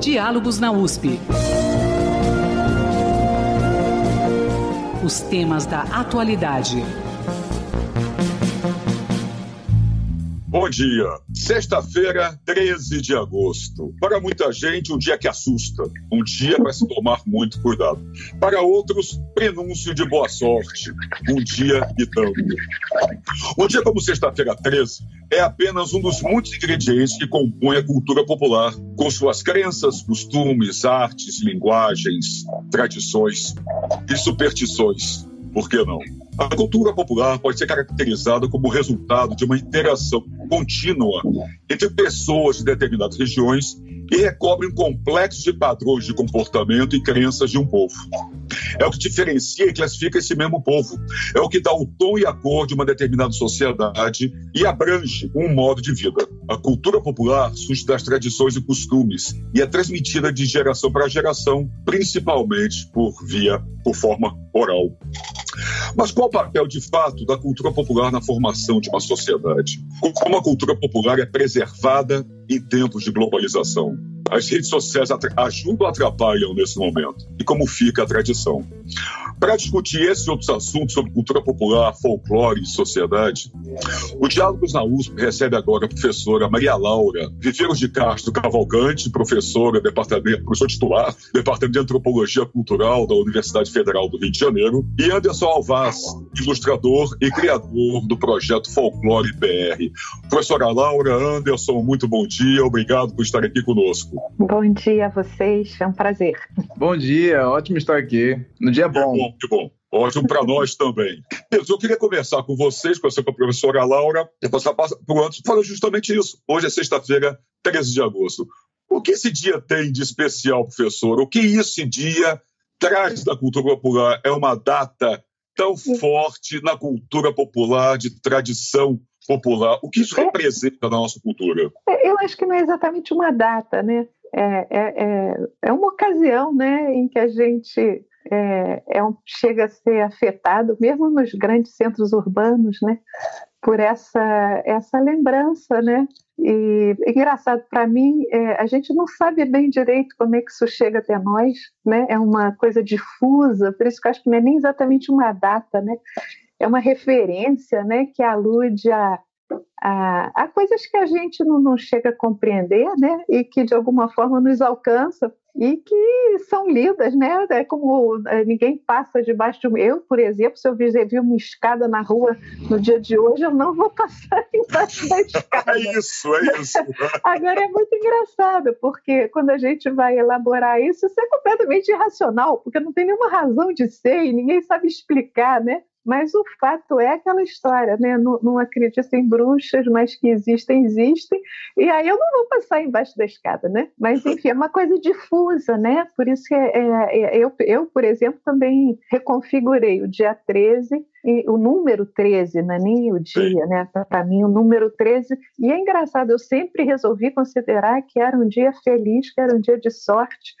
Diálogos na USP. Os temas da atualidade. Bom dia. Sexta-feira, 13 de agosto. Para muita gente, um dia que assusta. Um dia para se tomar muito cuidado. Para outros, prenúncio de boa sorte. Um dia e tanto. Um dia como sexta-feira 13 é apenas um dos muitos ingredientes que compõem a cultura popular, com suas crenças, costumes, artes, linguagens, tradições e superstições. Por que não? A cultura popular pode ser caracterizada como resultado de uma interação contínua entre pessoas de determinadas regiões e recobre um complexo de padrões de comportamento e crenças de um povo. É o que diferencia e classifica esse mesmo povo. É o que dá o tom e a cor de uma determinada sociedade e abrange um modo de vida. A cultura popular surge das tradições e costumes e é transmitida de geração para geração, principalmente por via, por forma oral. Mas qual o papel de fato da cultura popular na formação de uma sociedade? Como a cultura popular é preservada em tempos de globalização? As redes sociais ajudam ou atrapalham nesse momento? E como fica a tradição? Para discutir esses outros assuntos sobre cultura popular, folclore e sociedade, o Diálogos na USP recebe agora a professora Maria Laura Viveiros de Castro Cavalcante, professora, departamento, professor titular, Departamento de Antropologia Cultural da Universidade Federal do Rio de Janeiro, e Anderson Alvaz, ilustrador e criador do projeto Folclore BR. Professora Laura, Anderson, muito bom dia, obrigado por estar aqui conosco. Bom dia a vocês, é um prazer. Bom dia, ótimo estar aqui. No dia bom. Que bom, que bom. Ótimo para nós também. Eu queria conversar com vocês, com a professora Laura, e passar por antes, falando justamente isso. Hoje é sexta-feira, 13 de agosto. O que esse dia tem de especial, professor? O que esse dia traz da cultura popular? É uma data tão forte na cultura popular, de tradição popular. O que isso representa na nossa cultura? É, eu acho que não é exatamente uma data, né? É, é, é, é uma ocasião né, em que a gente é, é um, chega a ser afetado, mesmo nos grandes centros urbanos, né, por essa, essa lembrança, né? E engraçado para mim, é, a gente não sabe bem direito como é que isso chega até nós, né? É uma coisa difusa, por isso que eu acho que não é nem exatamente uma data, né? É uma referência, né? Que alude a, a, coisas que a gente não, não chega a compreender, né? E que de alguma forma nos alcança e que são lidas, né? É como é, ninguém passa debaixo de um. Eu, por exemplo, se eu vir uma escada na rua no dia de hoje, eu não vou passar embaixo da escada. É isso, é isso. Agora é muito engraçado, porque quando a gente vai elaborar isso, isso é completamente irracional, porque não tem nenhuma razão de ser e ninguém sabe explicar, né? Mas o fato é aquela história, né? Não, não acredito em bruxas, mas que existem, existem. E aí eu não vou passar embaixo da escada, né? Mas, enfim, é uma coisa difusa, né? Por isso que é, é, é eu, eu, por exemplo, também reconfigurei o dia 13 e o número 13, não é nem o dia, né? Para mim, o número 13. E é engraçado, eu sempre resolvi considerar que era um dia feliz, que era um dia de sorte.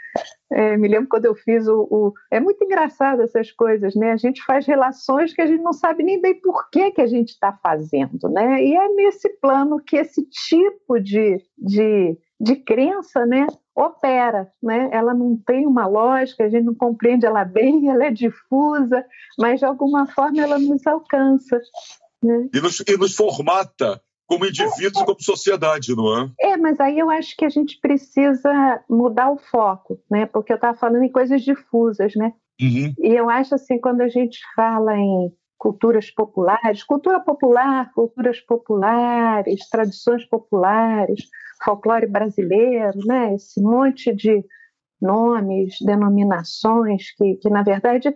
É, me lembro quando eu fiz o, o, É muito engraçado essas coisas, né? A gente faz relações que a gente não sabe nem bem por que, que a gente está fazendo, né? E é nesse plano que esse tipo de, de, de crença, né? Opera, né? Ela não tem uma lógica, a gente não compreende ela bem, ela é difusa, mas de alguma forma ela nos alcança. Né? E, nos, e nos formata como indivíduos e como sociedade, não é? É, mas aí eu acho que a gente precisa mudar o foco, né? Porque eu estava falando em coisas difusas, né? Uhum. E eu acho assim, quando a gente fala em culturas populares, cultura popular, culturas populares, tradições populares, folclore brasileiro, né? esse monte de nomes, denominações, que, que na verdade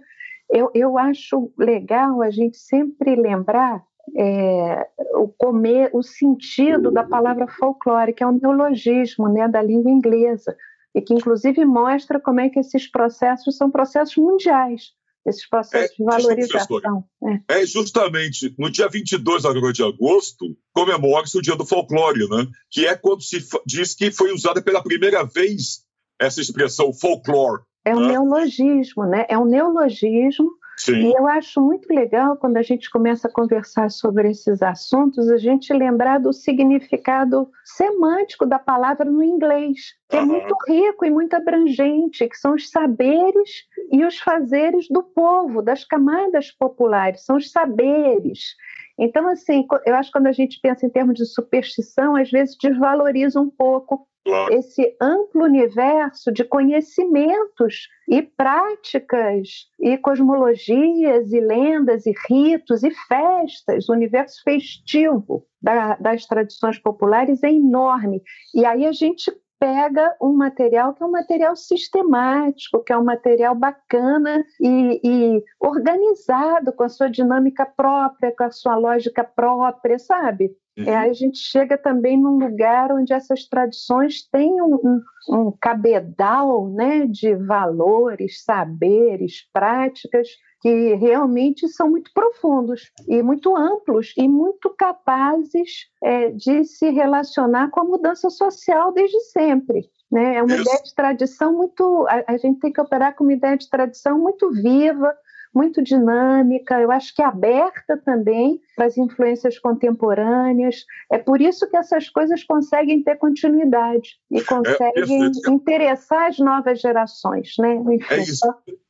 eu, eu acho legal a gente sempre lembrar é, o comer, o sentido da palavra folclore, que é um neologismo né, da língua inglesa, e que inclusive mostra como é que esses processos são processos mundiais esses processos é, de valorização. É. é. justamente no dia 22 agora de agosto, comemora-se o Dia do Folclore, né? que é quando se diz que foi usada pela primeira vez essa expressão folclore. É um né? neologismo, né? É um neologismo Sim. E eu acho muito legal quando a gente começa a conversar sobre esses assuntos, a gente lembrar do significado semântico da palavra no inglês, que é muito rico e muito abrangente, que são os saberes e os fazeres do povo, das camadas populares, são os saberes. Então, assim, eu acho que quando a gente pensa em termos de superstição, às vezes desvaloriza um pouco esse amplo universo de conhecimentos e práticas e cosmologias e lendas e ritos e festas, o universo festivo da, das tradições populares é enorme. E aí a gente pega um material que é um material sistemático, que é um material bacana e, e, organizado, com a sua dinâmica própria, com a sua lógica própria, sabe? É, a gente chega também num lugar onde essas tradições têm um, um, um cabedal né, de valores, saberes, práticas que realmente são muito profundos e muito amplos e muito capazes é, de se relacionar com a mudança social desde sempre. Né? É uma Isso. ideia de tradição muito. A, a gente tem que operar com uma ideia de tradição muito viva, muito dinâmica, eu acho que aberta também para as influências contemporâneas. É por isso que essas coisas conseguem ter continuidade e é, conseguem é, interessar as novas gerações, né? Enfim, é isso.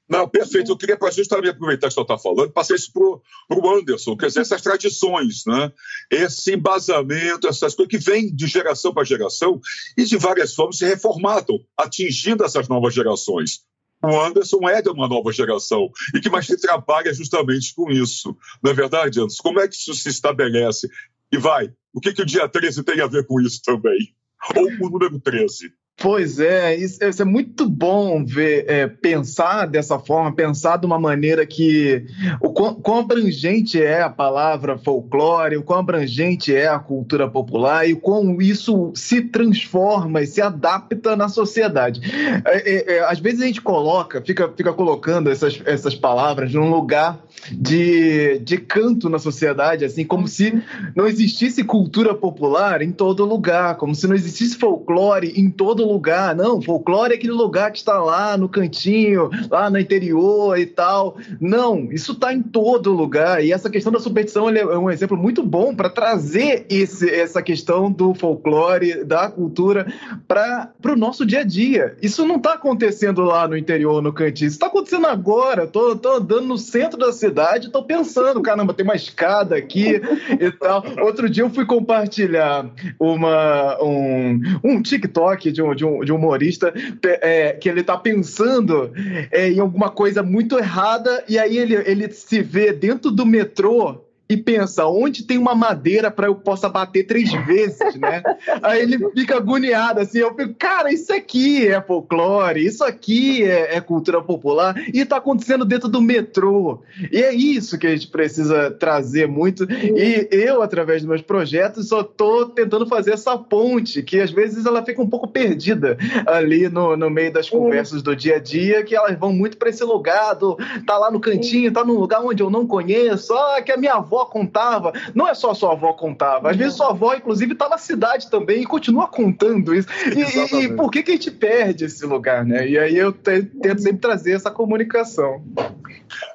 Não, perfeito. Eu queria para justamente aproveitar que você está falando, passar isso para o Anderson, quer dizer, essas tradições, né? esse embasamento, essas coisas que vêm de geração para geração e de várias formas se reformatam, atingindo essas novas gerações o Anderson é de uma nova geração e que mais se trabalha justamente com isso. Não é verdade, Anderson? Como é que isso se estabelece? E vai, o que, que o dia 13 tem a ver com isso também? Ou o número 13? Pois é, isso, isso, é muito bom ver, é, pensar dessa forma, pensar de uma maneira que o quão, abrangente é a palavra folclore, o quão abrangente é a cultura popular e o quão isso se transforma e se adapta na sociedade. É, é, é às vezes a gente coloca, fica, fica colocando essas, essas palavras num lugar de, de canto na sociedade, assim, como se não existisse cultura popular em todo lugar, como se não existisse folclore em todo lugar. Não, folclore é aquele lugar que está lá no cantinho, lá no interior e tal. Não, isso está em todo lugar. E essa questão da superstição é um exemplo muito bom para trazer esse, essa questão do folclore, da cultura, para o nosso dia a dia. Isso não está acontecendo lá no interior, no cantinho. Isso está acontecendo agora. Tô, tô andando no centro da cidade, tô pensando, caramba, tem uma escada aqui e tal. Outro dia eu fui compartilhar uma, um, um TikTok de um, de um, de um humorista é, que ele tá pensando é, em alguma coisa muito errada e aí ele, ele se vê dentro do metrô e pensa onde tem uma madeira para eu possa bater três vezes, né? Aí ele fica agoniado assim, eu fico, cara, isso aqui é folclore, isso aqui é, é, cultura popular e está acontecendo dentro do metrô. E é isso que a gente precisa trazer muito. E eu, através dos meus projetos, só tô tentando fazer essa ponte, que às vezes ela fica um pouco perdida ali no, no meio das conversas do dia a dia, que elas vão muito para esse lugar, do, tá lá no cantinho, tá num lugar onde eu não conheço, ah, que a minha avó avó contava. Não é só a sua avó contava. Às vezes sua avó, inclusive, está na cidade também e continua contando isso. E, e, e, por que, que a gente perde esse lugar, né? E aí eu tento sempre trazer essa comunicação.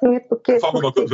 É porque, porque...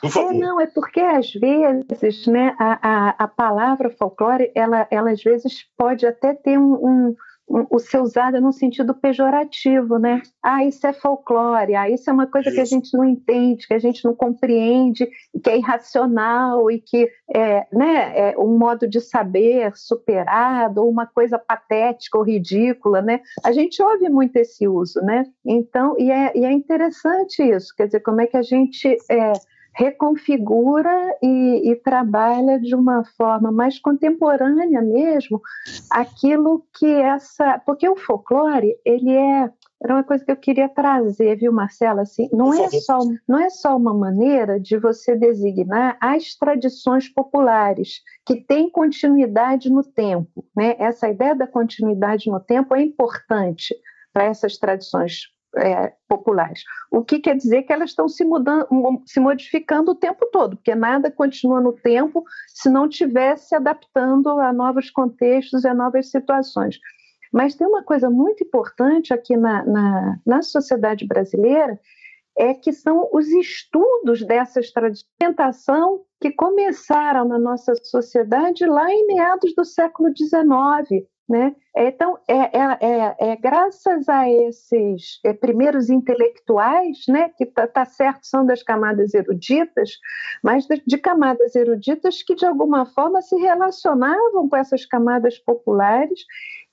Por favor. É, não, é porque às vezes, né, a, a, a palavra folclore, ela, ela às vezes pode até ter um, um o ser usada num sentido pejorativo, né? Ah, isso é folclore, ah, isso é uma coisa que a gente não entende, que a gente não compreende, que é irracional e que é, né, é um modo de saber superado, ou uma coisa patética ou ridícula, né? A gente ouve muito esse uso, né? Então, e é, e é interessante isso, quer dizer, como é que a gente é, reconfigura e, e, trabalha de uma forma mais contemporânea mesmo aquilo que essa porque o folclore ele é era uma coisa que eu queria trazer, viu, Marcela? Assim, não é só não é só uma maneira de você designar as tradições populares que têm continuidade no tempo, né? Essa ideia da continuidade no tempo é importante para essas tradições é, populares. O que quer dizer que elas estão se, mudando, se modificando o tempo todo, porque nada continua no tempo se não estiver se adaptando a novos contextos e a novas situações. Mas tem uma coisa muito importante aqui na, na, na sociedade brasileira, é que são os estudos dessas tradições que começaram na nossa sociedade lá em meados do século XIX. Né? Então, é, é, é, é, graças a esses é, primeiros intelectuais, né, que está tá certo, são das camadas eruditas, mas de, de, camadas eruditas que, de alguma forma, se relacionavam com essas camadas populares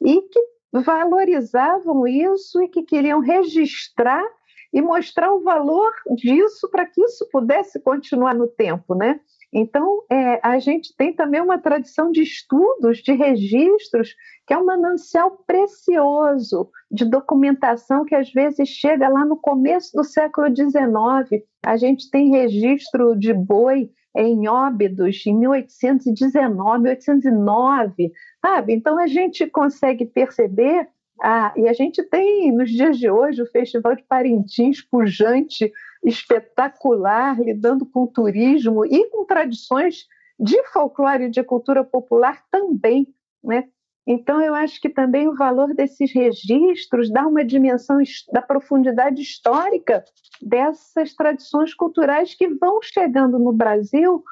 e que valorizavam isso e que queriam registrar e mostrar o valor disso para que isso pudesse continuar no tempo, né? Então, é, a gente tem também uma tradição de estudos, de registros, que é um manancial precioso de documentação que às vezes chega lá no começo do século XIX. A gente tem registro de boi em Óbidos em 1819, 1809, sabe? Então a gente consegue perceber ah, e a gente tem, nos dias de hoje, o Festival de Parintins pujante, espetacular, lidando com turismo e com tradições de folclore e de cultura popular também, né? Então, eu acho que também o valor desses registros dá uma dimensão da profundidade histórica dessas tradições culturais que vão chegando no Brasil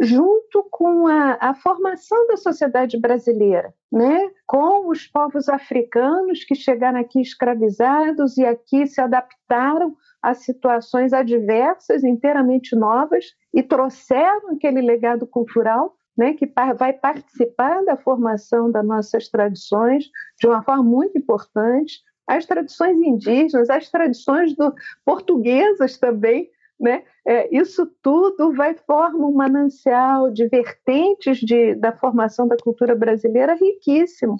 junto com a, a, formação da sociedade brasileira, né? com os povos africanos que chegaram aqui escravizados e aqui se adaptaram a situações adversas, inteiramente novas, e trouxeram aquele legado cultural né, que vai participar da formação das nossas tradições de uma forma muito importante. As tradições indígenas, as tradições do, portuguesas também, né? É, isso tudo vai formar um manancial de vertentes de, da formação da cultura brasileira riquíssimo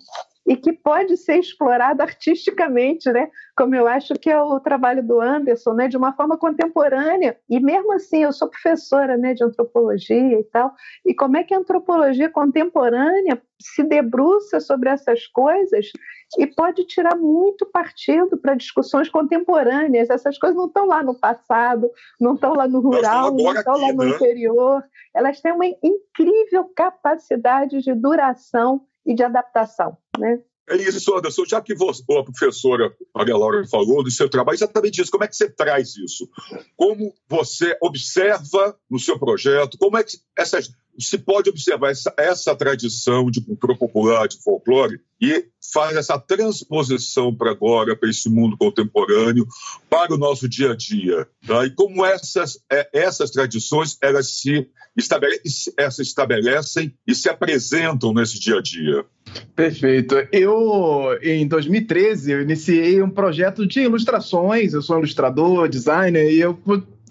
e que pode ser explorado artisticamente, né? Como eu acho que é o trabalho do Anderson, né? De uma forma contemporânea. E mesmo assim, eu sou professora, né? De antropologia e tal. E como é que a antropologia contemporânea se debruça sobre essas coisas e pode tirar muito partido para discussões contemporâneas. Essas coisas não estão lá no passado, não estão lá no rural, não estão lá no né? interior. Elas têm uma incrível capacidade de duração e de adaptação. Né? É isso, Anderson. Já que você, a professora Maria Laura falou do seu trabalho, exatamente isso. Como é que você traz isso? Como você observa no seu projeto? Como é que essas se pode observar essa, essa tradição de cultura popular, de folclore, e faz essa transposição para agora, para esse mundo contemporâneo, para o nosso dia a dia. Tá? E como essas, é, essas tradições elas se, estabelecem, se estabelecem e se apresentam nesse dia a dia. Perfeito. Eu, em 2013, eu iniciei um projeto de ilustrações. Eu sou ilustrador, designer, e eu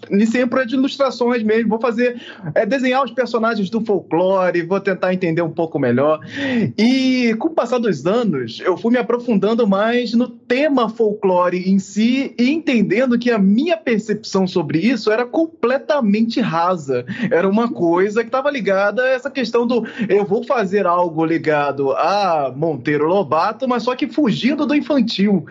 iniciei um de ilustrações mesmo. Vou fazer, é, desenhar os personagens do folclore, vou tentar entender um pouco melhor. E com o passar dos anos, eu fui me aprofundando mais no tema folclore em si e entendendo que a minha percepção sobre isso era completamente rasa. Era uma coisa que estava ligada a essa questão do eu vou fazer algo ligado a Monteiro Lobato, mas só que fugindo do infantil.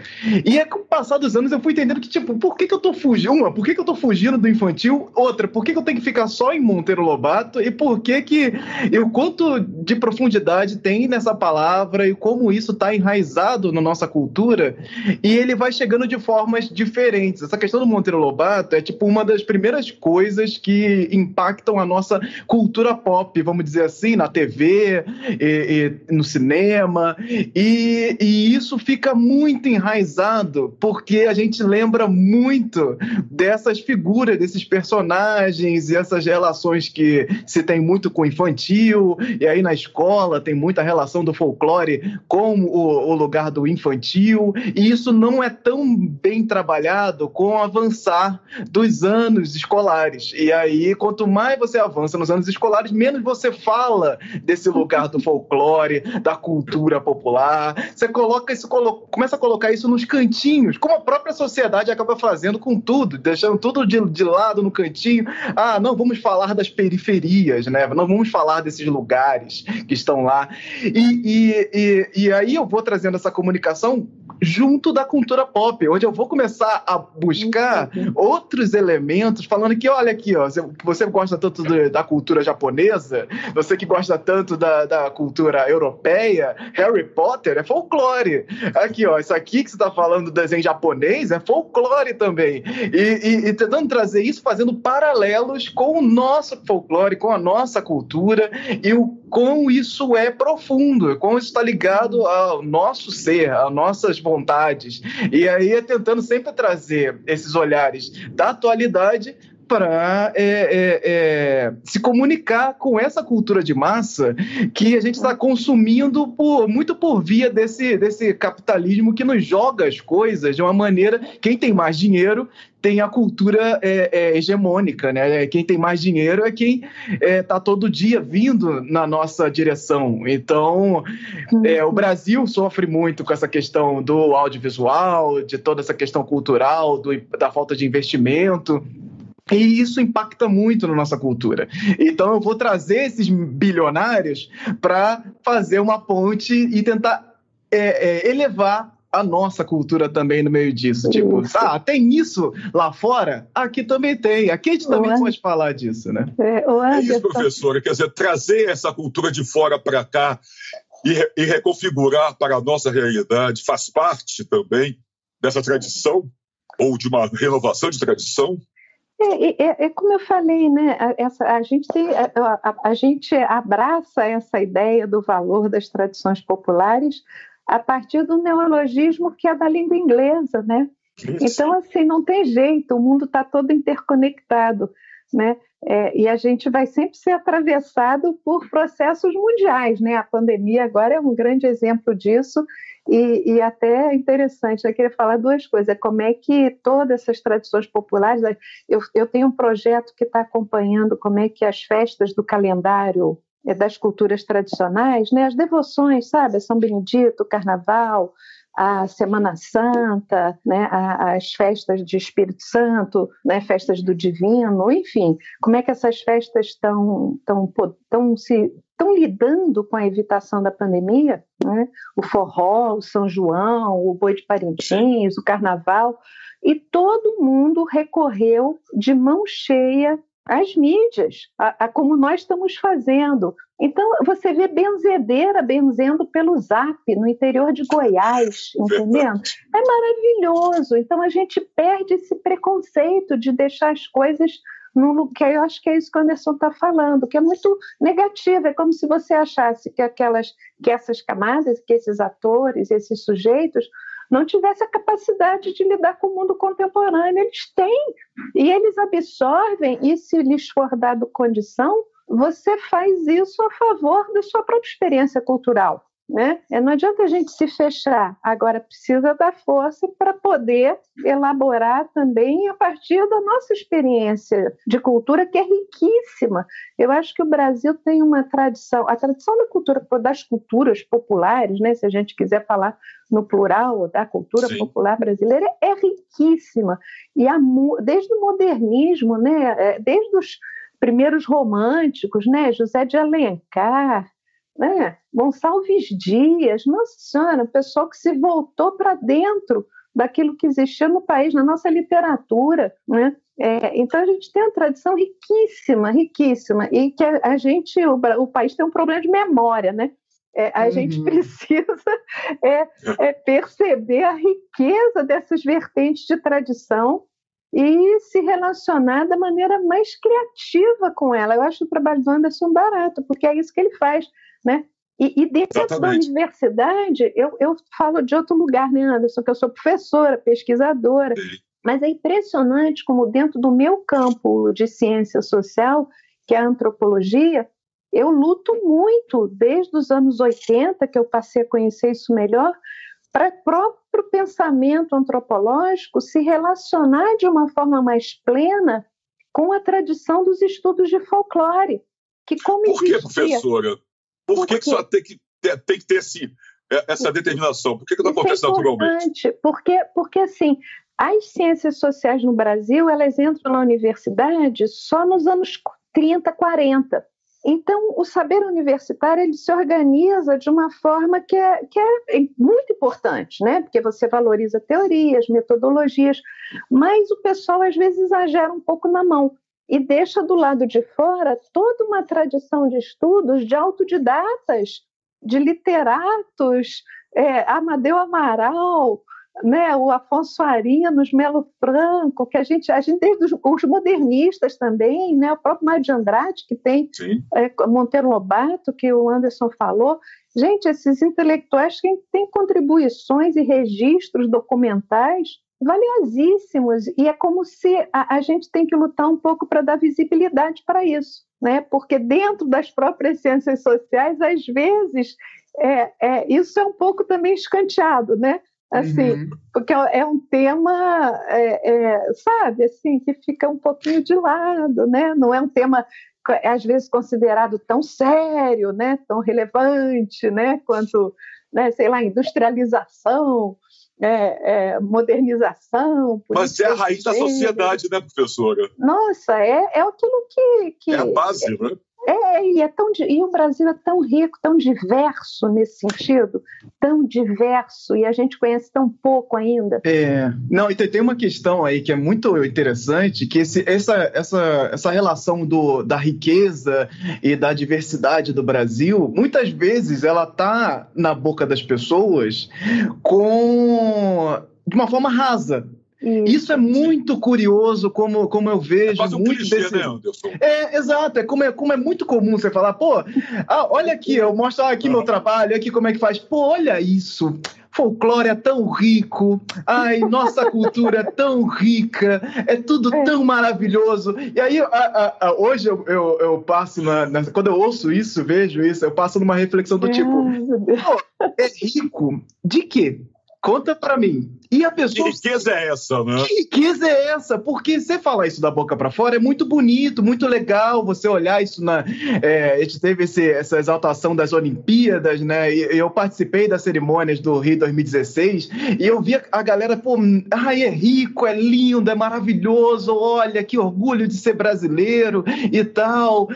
E é com o passar dos anos eu fui entendendo que, tipo, por que, que eu tô fugindo? Uma, por que, que eu tô fugindo do infantil. Outra, por que, eu tenho que ficar só em Monteiro Lobato? E por que que... E o quanto de profundidade tem nessa palavra e como isso está enraizado na nossa cultura. E ele vai chegando de formas diferentes. Essa questão do Monteiro Lobato é tipo uma das primeiras coisas que impactam a nossa cultura pop, vamos dizer assim, na TV, e, e no cinema. E, e isso fica muito enraizado porque a gente lembra muito dessas figuras desses personagens e essas relações que se tem muito com o infantil, e aí na escola tem muita relação do folclore com o, o lugar do infantil, e isso não é tão bem trabalhado com o avançar dos anos escolares. E aí, quanto mais você avança nos anos escolares, menos você fala desse lugar do folclore, da cultura popular. Você coloca isso, começa a colocar isso nos cantinhos, como a própria sociedade acaba fazendo com tudo, deixando tudo de, de lado no cantinho. Ah, não vamos falar das periferias, né? Não vamos falar desses lugares que estão lá. E, e, e, e aí eu vou trazendo essa comunicação junto da cultura pop, onde eu vou começar a buscar outros elementos, falando que, olha aqui, ó, você gosta tanto do, da cultura japonesa, você que gosta tanto da, da cultura europeia, Harry Potter é folclore. Aqui, ó, isso aqui que você está falando do desenho japonês é folclore também. E, e, e tentando trazer isso, fazendo paralelos com o nosso folclore, com a nossa cultura e o como isso é profundo, como isso está ligado ao nosso ser, às nossas vontades. E aí é tentando sempre trazer esses olhares da atualidade para é, é, é, se comunicar com essa cultura de massa que a gente está consumindo por, muito por via desse, desse capitalismo que nos joga as coisas de uma maneira. Quem tem mais dinheiro tem a cultura é, é, hegemônica, né? Quem tem mais dinheiro é quem está é, todo dia vindo na nossa direção. Então, é, o Brasil sofre muito com essa questão do audiovisual, de toda essa questão cultural, do, da falta de investimento. E isso impacta muito na nossa cultura. Então eu vou trazer esses bilionários para fazer uma ponte e tentar é, é, elevar a nossa cultura também no meio disso. Tipo, ah, tem isso lá fora? Aqui também tem. Aqui a gente também pode falar disso, né? É, é isso, professora. Quer dizer, trazer essa cultura de fora para cá e, e reconfigurar para a nossa realidade faz parte também dessa tradição ou de uma renovação de tradição? É, é, é, como eu falei, né? Essa, a, gente tem, a, a, a, gente abraça essa ideia do valor das tradições populares a partir do neologismo que é da língua inglesa, né? Então, assim, não tem jeito, o mundo está todo interconectado, né? É, e a gente vai sempre ser atravessado por processos mundiais, né? A pandemia agora é um grande exemplo disso e, e até é interessante, eu queria falar duas coisas. Como é que todas essas tradições populares. Eu, eu tenho um projeto que está acompanhando como é que as festas do calendário é, das culturas tradicionais, né, as devoções, sabe? São Benedito, Carnaval, a Semana Santa, né, as festas de Espírito Santo, né, festas do Divino, enfim, como é que essas festas estão tão, tão se estão lidando com a evitação da pandemia, né? o forró, o São João, o boi de Parintins, o carnaval, e todo mundo recorreu de mão cheia às mídias, a, a, como nós estamos fazendo. Então, você vê benzedeira benzendo pelo zap no interior de Goiás, entendendo? É maravilhoso. Então, a gente perde esse preconceito de deixar as coisas no que eu acho que é isso que o Anderson está falando, que é muito negativo. É como se você achasse que aquelas, que essas camadas, que esses atores, esses sujeitos não tivessem a capacidade de lidar com o mundo contemporâneo. Eles têm e eles absorvem. E se lhes for dado condição, você faz isso a favor da sua própria experiência cultural. Né? É, não adianta a gente se fechar, agora precisa da força para poder elaborar também a partir da nossa experiência de cultura, que é riquíssima. Eu acho que o Brasil tem uma tradição, a tradição da cultura, das culturas populares, né? se a gente quiser falar no plural da cultura Sim. popular brasileira, é riquíssima. E a, desde o modernismo, né? É, desde os primeiros românticos, né? José de Alencar, né? Gonçalves Dias, nossa senhora, pessoal que se voltou para dentro daquilo que existia no país, na nossa literatura, né? É, então a gente tem uma tradição riquíssima, riquíssima, e que a, a gente, o, o, país tem um problema de memória, né? É, a uhum. gente precisa é, é, perceber a riqueza dessas vertentes de tradição e se relacionar da maneira mais criativa com ela. Eu acho o trabalho do Anderson barato, porque é isso que ele faz né? E, e dentro Exatamente. da universidade, eu, eu falo de outro lugar, né, Anderson, que eu sou professora, pesquisadora, Sim. mas é impressionante como dentro do meu campo de ciência social, que é a antropologia, eu luto muito, desde os anos 80, que eu passei a conhecer isso melhor, para próprio pensamento antropológico se relacionar de uma forma mais plena com a tradição dos estudos de folclore. Que como Por que, professora? Por que, que só tem que ter, tem que ter esse, é, essa determinação? Por que, que não Isso acontece é naturalmente? Porque, porque, assim, as ciências sociais no Brasil, elas entram na universidade só nos anos 30, 40. Então, o saber universitário ele se organiza de uma forma que é, que é muito importante, né? porque você valoriza teorias, metodologias, mas o pessoal às vezes exagera um pouco na mão e deixa do lado de fora toda uma tradição de estudos de autodidatas, de literatos, é, Amadeu Amaral, né, o Afonso Arinos, Melo Franco, que a gente, a gente desde os, os modernistas também, né, o próprio Mário de Andrade, que tem é, Monteiro Lobato, que o Anderson falou. Gente, esses intelectuais que têm contribuições e registros documentais valiosíssimos, e é como se a, a gente tem que lutar um pouco para dar visibilidade para isso. Né? Porque dentro das próprias ciências sociais, às vezes, é, é, isso é um pouco também escanteado, né? Assim, uhum. porque é, é um tema, é, é, sabe, assim, que fica um pouquinho de lado, né? Não é um tema às vezes considerado tão sério, né? Tão relevante, né? Quanto, né? Sei lá, industrialização, é, é, modernização. Mas é a raiz da sociedade, né, professora? Nossa, é, é aquilo que, que é a base, né? É, e, é tão, e o Brasil é tão rico, tão diverso nesse sentido, tão diverso, e a gente conhece tão pouco ainda. É, não, e tem uma questão aí que é muito interessante, que esse, essa, essa, essa relação do, da riqueza e da diversidade do Brasil, muitas vezes ela está na boca das pessoas com de uma forma rasa, isso. Isso é muito curioso, como, como eu vejo. É quase um muito clichê, desse... né, Anderson? É, exato. É como, é como é muito comum você falar, pô, ah, olha aqui, eu mostro aqui meu trabalho, aqui como é que faz. Pô, olha isso. Folclore é tão rico, ai, nossa cultura é tão rica, é tudo é. tão maravilhoso. E aí, a, a, a, hoje eu, eu, eu passo, na, na, quando eu ouço isso, vejo isso, eu passo numa reflexão do tipo: pô, é rico de quê? Conta para mim. E a pessoa. Que riqueza é essa, né? Que riqueza é essa? Porque você falar isso da boca para fora é muito bonito, muito legal. Você olhar isso na. É, a gente teve esse, essa exaltação das Olimpíadas, né? E eu participei das cerimônias do Rio 2016 e eu vi a galera, pô, ai, é rico, é lindo, é maravilhoso, olha que orgulho de ser brasileiro e tal.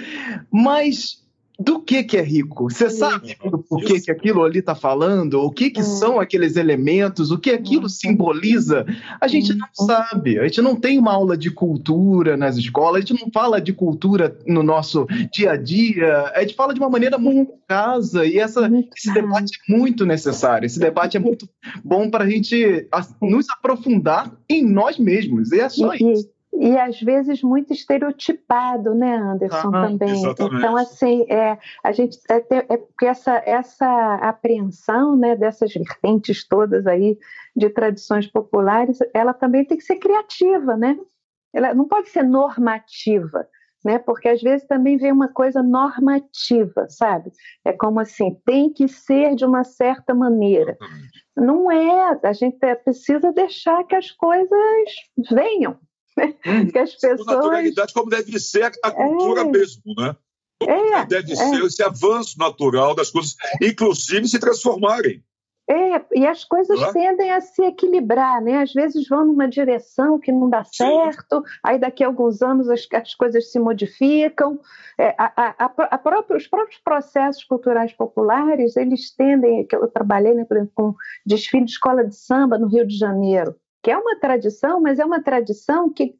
Mas do que que é rico? Você sabe por que que aquilo ali está falando? O que que é. são aqueles elementos? O que aquilo simboliza? A gente não uhum. sabe. A gente não tem uma aula de cultura nas escolas. A gente não fala de cultura no nosso dia a dia. A gente fala de uma maneira muito casa e essa, esse debate é muito necessário. Esse debate é muito bom para a gente nos aprofundar em nós mesmos. E é só isso e às vezes muito estereotipado, né, Anderson, ah, também. Exatamente. Então, assim, é, a gente é, é porque essa, essa apreensão né, dessas vertentes todas aí de tradições populares, ela também tem que ser criativa, né? Ela não pode ser normativa, né? Porque às vezes também vem uma coisa normativa, sabe? É como assim, tem que ser de uma certa maneira. Não é, a gente precisa deixar que as coisas venham, Uhum. que as pessoas. naturalidade, como deve ser a cultura é. mesmo, né? É, deve é. ser esse avanço natural das coisas, inclusive se transformarem. É, e as coisas tendem a se equilibrar, né? Às vezes vão numa direção que não dá certo, Sim. aí daqui a alguns anos as, as coisas se modificam. É, a, a, a própria, os próprios processos culturais populares, eles tendem, que eu trabalhei, né, por exemplo, com desfile de escola de samba no Rio de Janeiro, que é uma tradição, mas é uma tradição que,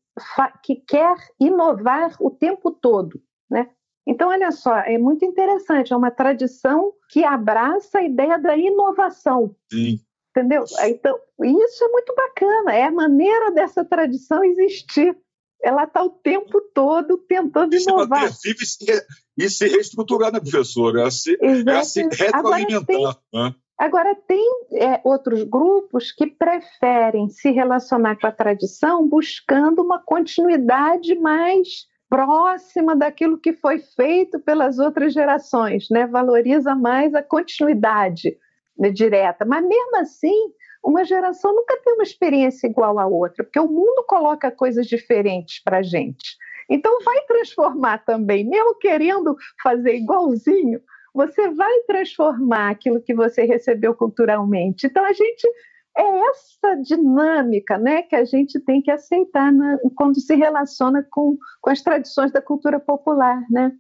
que quer inovar o tempo todo, né? Então, olha só, é muito interessante, é uma tradição que abraça a ideia da inovação. Sim. Entendeu? Então, isso é muito bacana, é a maneira dessa tradição existir. Ela está o tempo todo tentando Isso inovar. É e se, e se reestruturar, né, professora? É se, é se retroalimentar. Agora, tem, né? Agora, tem é, outros grupos que preferem se relacionar com a tradição buscando uma continuidade mais próxima daquilo que foi feito pelas outras gerações, né? valoriza mais a continuidade né, direta. Mas, mesmo assim, uma geração nunca tem uma experiência igual à outra, porque o mundo coloca coisas diferentes para a gente. Então, vai transformar também, mesmo querendo fazer igualzinho, você vai transformar aquilo que você recebeu culturalmente. Então, a gente é essa dinâmica né, que a gente tem que aceitar na, quando se relaciona com, com as tradições da cultura popular. Né?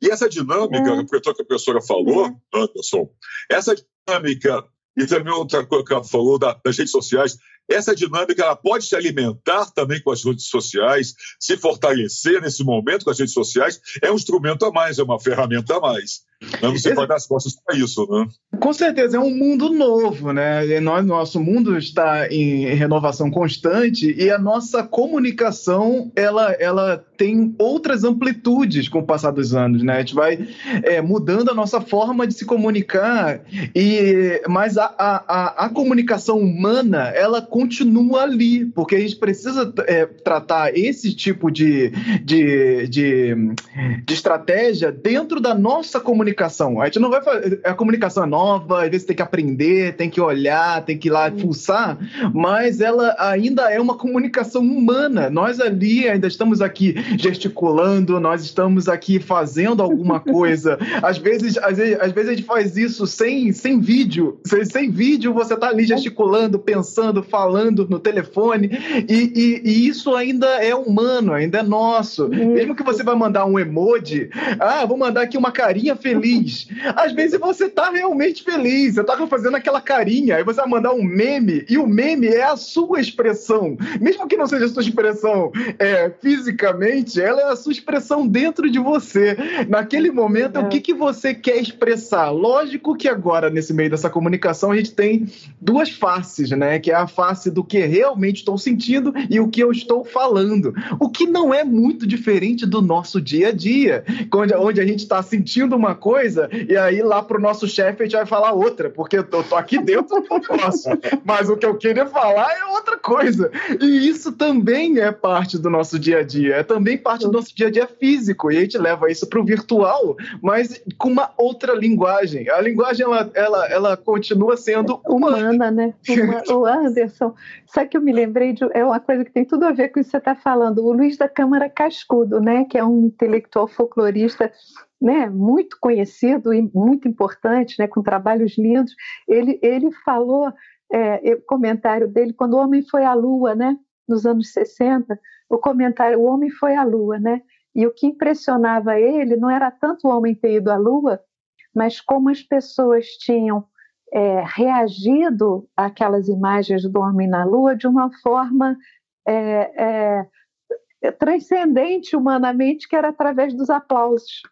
E essa dinâmica, é. que a professora falou, é. Anderson, essa dinâmica, e também outra coisa que ela falou da, das redes sociais, essa dinâmica ela pode se alimentar também com as redes sociais, se fortalecer nesse momento com as redes sociais, é um instrumento a mais, é uma ferramenta a mais. Não se pode dar as costas para isso, né? Com certeza, é um mundo novo, né? Nós, nosso mundo está em renovação constante e a nossa comunicação ela, ela tem outras amplitudes com o passar dos anos, né? A gente vai é, mudando a nossa forma de se comunicar e mas a, a, a, comunicação humana ela continua ali porque a gente precisa é, tratar esse tipo de, de, de, de estratégia dentro da nossa comunicação comunicação. A gente não vai fazer. A comunicação é nova, às vezes tem que aprender, tem que olhar, tem que ir lá pulsar, mas ela ainda é uma comunicação humana. Nós ali ainda estamos aqui gesticulando, nós estamos aqui fazendo alguma coisa. Às vezes, às vezes, às vezes a gente faz isso sem, sem vídeo. Sem, sem vídeo, você está ali gesticulando, pensando, falando no telefone, e, e, e, isso ainda é humano, ainda é nosso. Mesmo que você vai mandar um emoji, ah, vou mandar aqui uma carinha feliz feliz. Às vezes você tá realmente feliz, você tá fazendo aquela carinha, aí você vai mandar um meme, e o meme é a sua expressão. Mesmo que não seja a sua expressão é, fisicamente, ela é a sua expressão dentro de você. Naquele momento, é. o que, que você quer expressar? Lógico que agora, nesse meio dessa comunicação, a gente tem duas faces, né? Que é a face do que realmente estou sentindo e o que eu estou falando. O que não é muito diferente do nosso dia a dia, onde, onde a gente está sentindo uma coisa coisa, e aí lá pro nosso chefe a gente vai falar outra, porque eu tô, aqui dentro eu posso. Mas o que eu queria falar é outra coisa. E isso também é parte do nosso dia a dia, é também parte do nosso dia a dia físico. E a gente leva isso pro virtual, mas com uma outra linguagem. A linguagem, ela, ela, ela continua sendo humana, humana né? Uma, o Anderson, sabe que eu me lembrei de é uma coisa que tem tudo a ver com isso que você está falando. O Luiz da Câmara Cascudo, né? Que é um intelectual folclorista né, muito conhecido e muito importante, né, com trabalhos lindos, ele, ele falou, é, o comentário dele, quando o homem foi à lua, né, nos anos 60, o comentário, o homem foi à lua, né, e o que impressionava ele não era tanto o homem ter ido à lua, mas como as pessoas tinham é, reagido àquelas imagens do homem na lua de uma forma é, é, transcendente humanamente, que era através dos aplausos.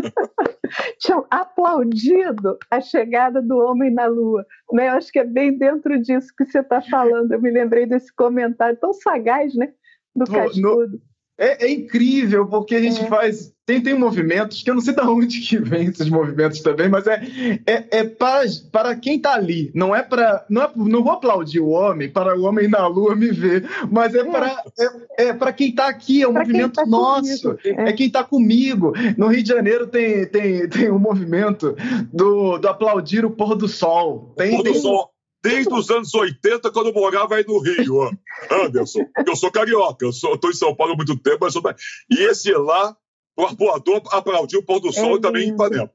tinham aplaudido a chegada do homem na Lua. Né? Eu acho que é bem dentro disso que você está falando. Eu me lembrei desse comentário tão sagaz, né? Do Cascudo. É, é, incrível, porque a gente é. faz. Tem, tem movimentos que eu não sei de onde que vem esses movimentos também, mas é, é, é para, para quem está ali. Não é para. Não, é, não vou aplaudir o homem para o homem na lua me ver, mas é, é. para é, é para quem está aqui, é um pra movimento tá nosso. É. é. quem está comigo. No Rio de Janeiro tem, tem, tem um movimento do, do aplaudir o pôr do sol. Tem, pôr do tem, sol desde os anos 80, quando eu morava aí no Rio, Anderson. Eu sou carioca, eu estou em São Paulo há muito tempo, mas sou... E esse lá, o arpoador aplaudiu o pôr do sol é também em Ipanema.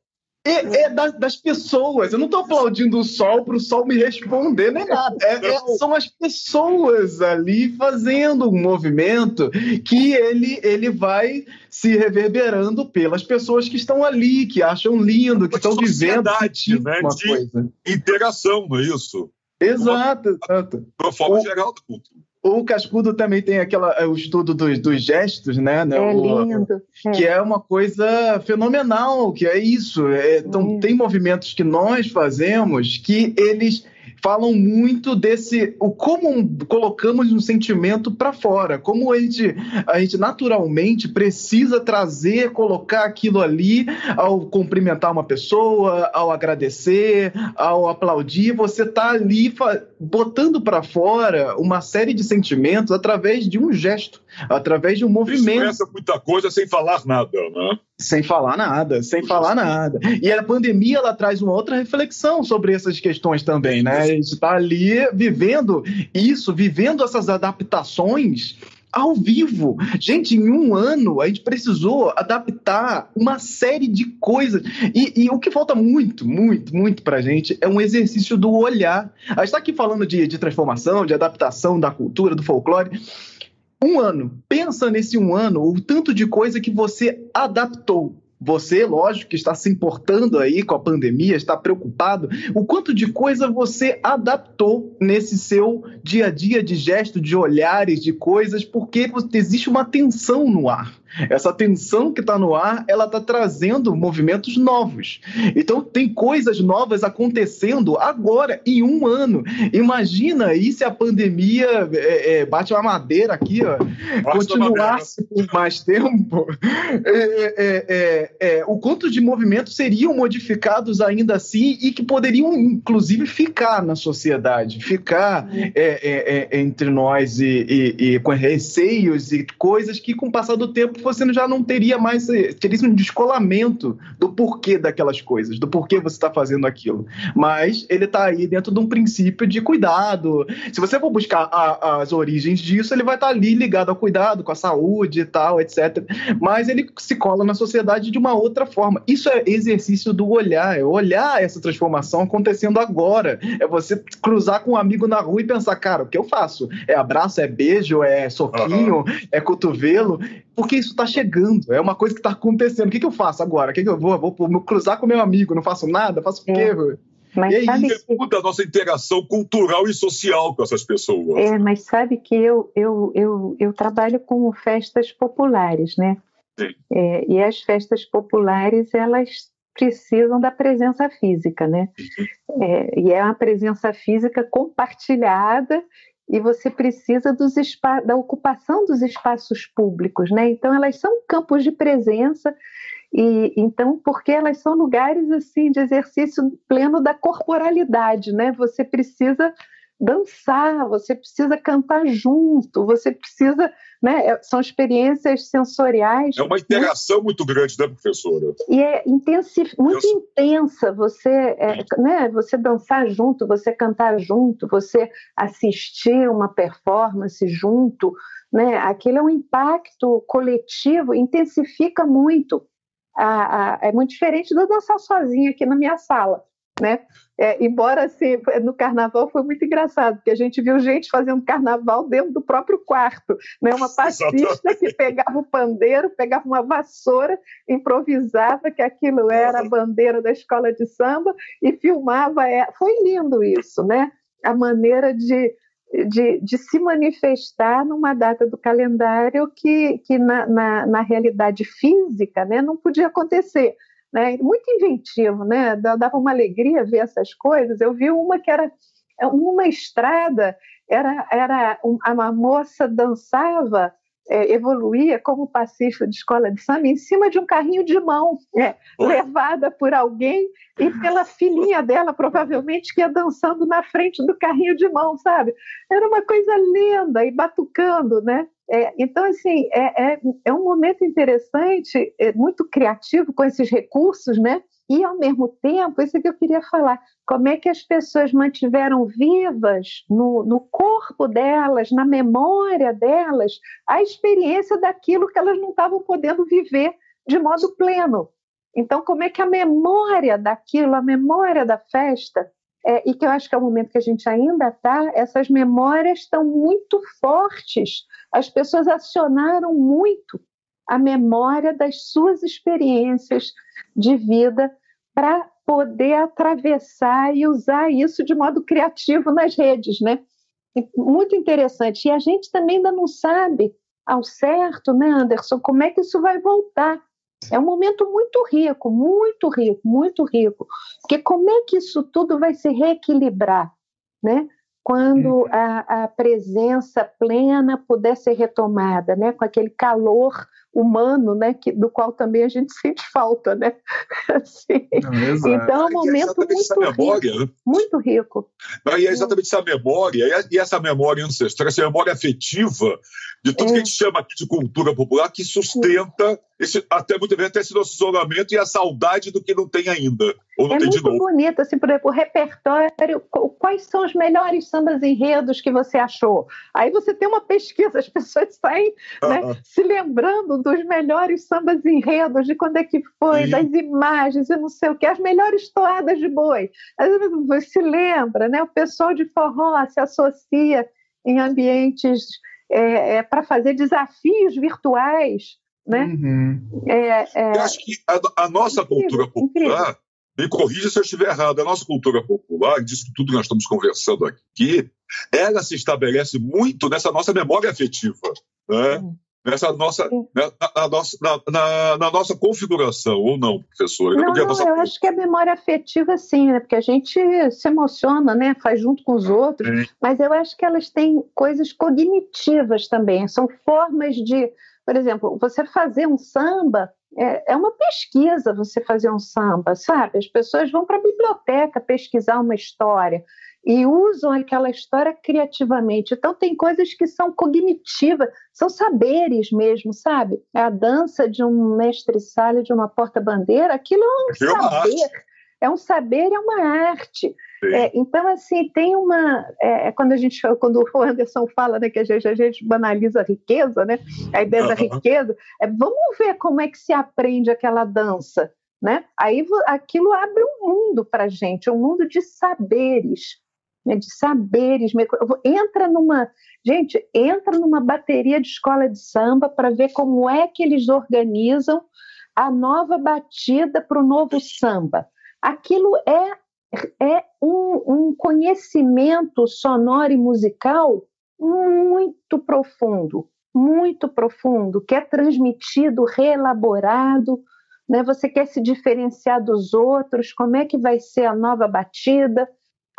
É, é das, das, pessoas. Eu não estou aplaudindo o sol para o sol me responder, nem nada. É, é, são as pessoas ali fazendo um movimento que ele, ele vai se reverberando pelas pessoas que estão ali, que acham lindo, que estão vivendo né? uma de coisa. interação, não é isso? Exato, exato. De uma forma o, geral da cultura. O Cascudo também tem aquela, é, o estudo dos, dos gestos, né? né é o, lindo. Que é. é. uma coisa fenomenal, que é isso. É, então, tem movimentos que nós fazemos que eles falam muito desse o como colocamos um sentimento para fora, como a gente, a gente naturalmente precisa trazer, colocar aquilo ali ao cumprimentar uma pessoa, ao agradecer, ao aplaudir, você tá ali botando para fora uma série de sentimentos através de um gesto, através de um movimento. Expressa muita coisa sem falar nada, né? Sem falar nada, sem falar nada. E a pandemia ela traz uma outra reflexão sobre essas questões também, né? A gente está ali vivendo isso, vivendo essas adaptações ao vivo. Gente, em um ano a gente precisou adaptar uma série de coisas. E, e o que falta muito, muito, muito para a gente é um exercício do olhar. A gente está aqui falando de, de transformação, de adaptação da cultura, do folclore um ano. Pensa nesse um ano, o tanto de coisa que você adaptou. você, lógico, que está se importando aí com a pandemia, está preocupado, o quanto de coisa você adaptou nesse seu dia a dia de gesto, de olhares, de coisas, porque existe uma tensão no ar. Essa tensão que está no ar, ela está trazendo movimentos novos. Então tem coisas novas acontecendo agora, em um ano. Imagina aí se a pandemia é, é, bate uma madeira aqui, ó, continuasse por mais tempo. É, é, é, é, o quanto de movimentos seriam modificados ainda assim e que poderiam, inclusive, ficar na sociedade, ficar entre nós e, e, e com receios e coisas que, com o passar do tempo, você já não teria mais, eh, teria um descolamento do porquê daquelas coisas, do porquê você está fazendo aquilo. Mas ele está aí dentro de um princípio de cuidado. Se você for buscar a, as origens disso, ele vai estar tá ali ligado ao cuidado, com a saúde e tal, etc. Mas ele se cola na sociedade de uma outra forma. Isso é exercício do olhar, é olhar essa transformação acontecendo agora. É você cruzar com um amigo na rua e pensar, cara, o que eu faço? É abraço, é beijo, é soquinho, uhum. é cotovelo? Porque isso está chegando, é uma coisa que está acontecendo. O que, que eu faço agora? O que, que eu vou? Vou cruzar com meu amigo, não faço nada? Faço o é. quê? Mas e sabe que... muda a nossa interação cultural e social com essas pessoas. É, mas sabe que eu, eu, eu, eu trabalho com festas populares, né? Sim. É, e as festas populares, elas precisam da presença física, né? Uhum. É, e é uma presença física compartilhada e você precisa da ocupação dos espaços públicos, né? Então elas são campos de presença e então porque elas são lugares assim de exercício pleno da corporalidade, né? Você precisa dançar, você precisa cantar junto, você precisa, né? É, são experiências sensoriais. É uma interação muito, muito grande, né, professora? E é intensif, muito Eu... intensa. Você, é, né? Você dançar junto, você cantar junto, você assistir uma performance junto, né? Aquilo é um impacto coletivo, intensifica muito. A, a, é muito diferente de dançar sozinha aqui na minha sala né? É, embora assim, no carnaval foi muito engraçado, porque a gente viu gente fazendo carnaval dentro do próprio quarto, né? Uma passista que pegava o pandeiro, pegava uma vassoura, improvisava que aquilo era a bandeira da escola de samba e filmava. É, foi lindo isso, né? A maneira de, de, de, se manifestar numa data do calendário que, que na, na, na realidade física né, não podia acontecer né? muito inventivo, né? dava uma alegria ver essas coisas. Eu vi uma que era uma estrada, era, era uma moça dançava, é, evoluía como passista de escola de samba em cima de um carrinho de mão, é, levada por alguém e pela filhinha dela, provavelmente, que ia dançando na frente do carrinho de mão, sabe? Era uma coisa linda e batucando, né? É, então, assim, é, é, é, um momento interessante, é muito criativo com esses recursos, né? E, ao mesmo tempo, isso é que eu queria falar, como é que as pessoas mantiveram vivas no, no corpo delas, na memória delas, a experiência daquilo que elas não estavam podendo viver de modo pleno. Então, como é que a memória daquilo, a memória da festa, é, e que eu acho que é o momento que a gente ainda está, essas memórias estão muito fortes. As pessoas acionaram muito a memória das suas experiências de vida para poder atravessar e usar isso de modo criativo nas redes, né? Muito interessante. E a gente também ainda não sabe ao certo, né, Anderson, como é que isso vai voltar. É um momento muito rico, muito rico, muito rico. Porque como é que isso tudo vai se reequilibrar, né? Quando uhum. a, a presença plena puder ser retomada, né? Com aquele calor humano, né, que, do qual também a gente sente falta, né? Assim. Não, então é um momento é muito rico, né? muito rico. e é exatamente essa memória, e essa memória ancestral, essa memória afetiva de tudo é. que a gente chama de cultura popular que sustenta esse, até muitas vezes até esse nosso isolamento e a saudade do que não tem ainda. Ou não é tem muito de novo. bonito, assim, por exemplo, o repertório, quais são os melhores sambas enredos que você achou? Aí você tem uma pesquisa, as pessoas saem né, se lembrando dos melhores sambas enredos, de quando é que foi, Sim. das imagens e não sei o que, as melhores toadas de boi. Às vezes você se lembra, né? O pessoal de forró se associa em ambientes é, é, para fazer desafios virtuais né? Uhum. É, é... Eu acho que a, a nossa incrível, cultura popular, incrível. me corrija se eu estiver errado, a nossa cultura popular, disso tudo que nós estamos conversando aqui, ela se estabelece muito nessa nossa memória afetiva. Né? Uhum nessa nossa, na, na, nossa, na, na, nossa configuração, ou não, professora? Não, não nossa... eu acho que a memória afetiva, sim, né? porque a gente se emociona, né? faz junto com os outros, mas eu acho que elas têm coisas cognitivas também, são formas de, por exemplo, você fazer um samba é, é uma pesquisa você fazer um samba, sabe? As pessoas vão para a biblioteca pesquisar uma história e usam aquela história criativamente. Então, tem coisas que são cognitivas, são saberes mesmo, sabe? A dança de um mestre-sala de uma porta-bandeira, aquilo é um é saber. É um saber, é uma arte. É, então, assim, tem uma. É, é, quando a gente quando o Anderson fala né, que a gente, a gente banaliza a riqueza, né? A ideia uhum. da riqueza, é, vamos ver como é que se aprende aquela dança. Né? Aí aquilo abre um mundo para a gente, um mundo de saberes né, de saberes. Entra numa. Gente, entra numa bateria de escola de samba para ver como é que eles organizam a nova batida para o novo samba. Aquilo é, é um, um conhecimento sonoro e musical muito profundo, muito profundo, que é transmitido, reelaborado. Né? Você quer se diferenciar dos outros, como é que vai ser a nova batida?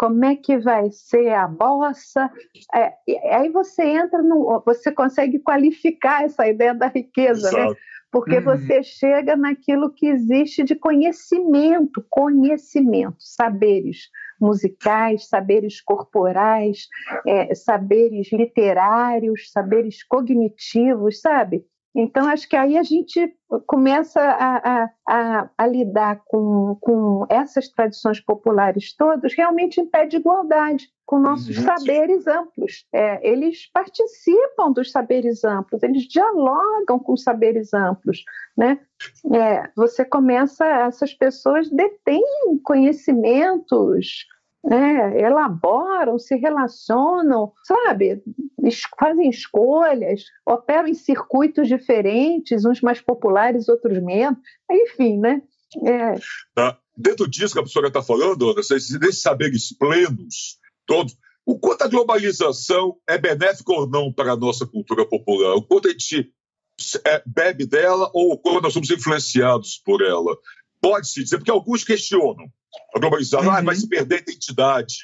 como é que vai ser a bossa. É, aí você entra no. Você consegue qualificar essa ideia da riqueza, né? Porque uhum. você chega naquilo que existe de conhecimento, conhecimento, saberes musicais, saberes corporais, é, saberes literários, saberes cognitivos, sabe? Então, acho que aí a gente começa a, a, a, a, lidar com, com essas tradições populares todas realmente em pé de igualdade com nossos uhum. saberes amplos. É, eles participam dos saberes amplos, eles dialogam com os saberes amplos. Né? É, você começa, essas pessoas detêm conhecimentos né, elaboram, se relacionam, sabe? Fazem escolhas, operam em circuitos diferentes, uns mais populares, outros menos, enfim, né? É... Tá. Dentro disso que a professora está falando, desses saberes plenos, todos, o quanto a globalização é benéfica ou não para a nossa cultura popular? O quanto a gente é, bebe dela ou o quanto nós somos influenciados por ela? Pode-se dizer, porque alguns questionam a globalização, uhum. ah, vai se perder a identidade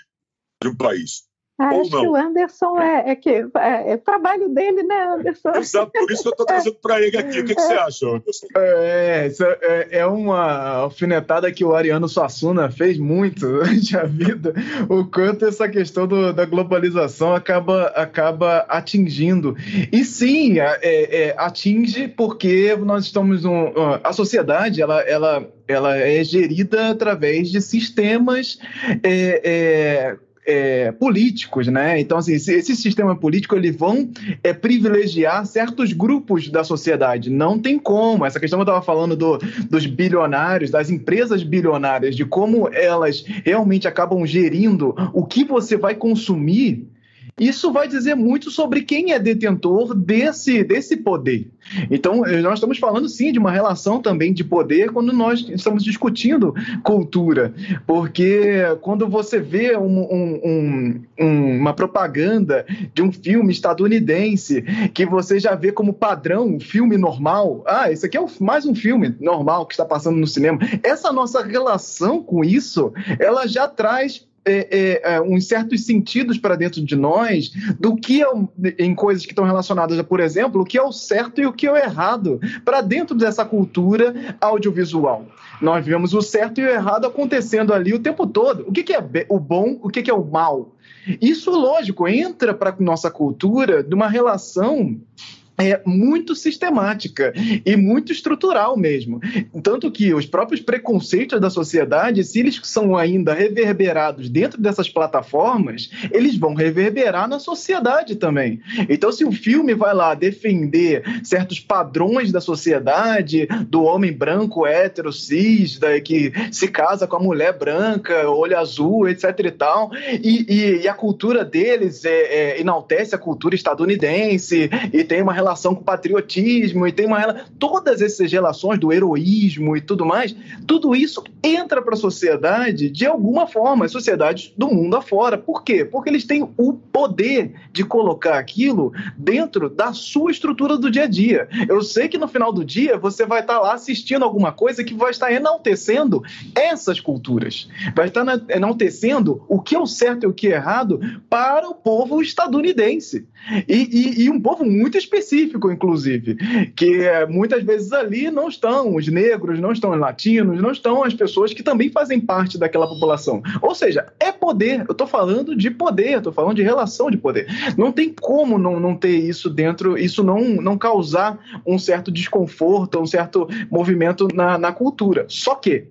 de um país. Ah, acho não. que o Anderson é, é que é, é, trabalho dele, né, Anderson? Exato, por isso que eu estou trazendo para ele aqui. O que, que você acha, Anderson? É, é, é, uma alfinetada que o Ariano Suassuna fez muito durante a vida, o quanto essa questão do, da globalização acaba, acaba atingindo. E sim, é, é, atinge porque nós estamos. Um, a sociedade, ela, ela, ela é gerida através de sistemas é, políticos, né? Então, assim, esse, esse, sistema político eles vão é, privilegiar certos grupos da sociedade. Não tem como. Essa questão que eu estava falando do, dos bilionários, das empresas bilionárias, de como elas realmente acabam gerindo o que você vai consumir isso vai dizer muito sobre quem é detentor desse, desse poder. Então, eh, nós estamos falando sim de uma relação também de poder quando nós estamos discutindo cultura, porque quando você vê um, um, um, uma propaganda de um filme estadunidense que você já vê como padrão um filme normal, ah, esse aqui é mais um filme normal que está passando no cinema. Essa nossa relação com isso, ela já traz é, é, é, uns certos sentidos para dentro de nós do que é, em coisas que estão relacionadas a, por exemplo, o que é o certo e o que é o errado para dentro dessa cultura audiovisual. Nós vemos o certo e o errado acontecendo ali o tempo todo. O que, que é o bom, o que, que é o mal? Isso, lógico, entra para nossa cultura de uma relação é muito sistemática e muito estrutural mesmo. Tanto que os próprios preconceitos da sociedade, se eles são ainda reverberados dentro dessas plataformas, eles vão reverberar na sociedade também. Então, se o filme vai lá defender certos padrões da sociedade, do homem branco, hétero, cis, da, que se casa com a mulher branca, olho azul, etc e tal, e, e, e a cultura deles é, é, enaltece a cultura estadunidense e tem uma relação relação com o patriotismo e tem uma todas essas relações do heroísmo e tudo mais, tudo isso entra para a sociedade de alguma forma, as sociedades do mundo afora. Por quê? Porque eles têm o poder de colocar aquilo dentro da sua estrutura do dia a dia. Eu sei que no final do dia você vai estar lá assistindo alguma coisa que vai estar enaltecendo essas culturas, vai estar enaltecendo o que é o certo e o que é errado para o povo estadunidense. E, e, e um povo muito específico, inclusive, que é, muitas vezes ali não estão os negros, não estão os latinos, não estão as pessoas que também fazem parte daquela população. Ou seja, é poder. Eu estou falando de poder, estou falando de relação de poder. Não tem como não, não ter isso dentro, isso não, não causar um certo desconforto, um certo movimento na, na cultura. Só que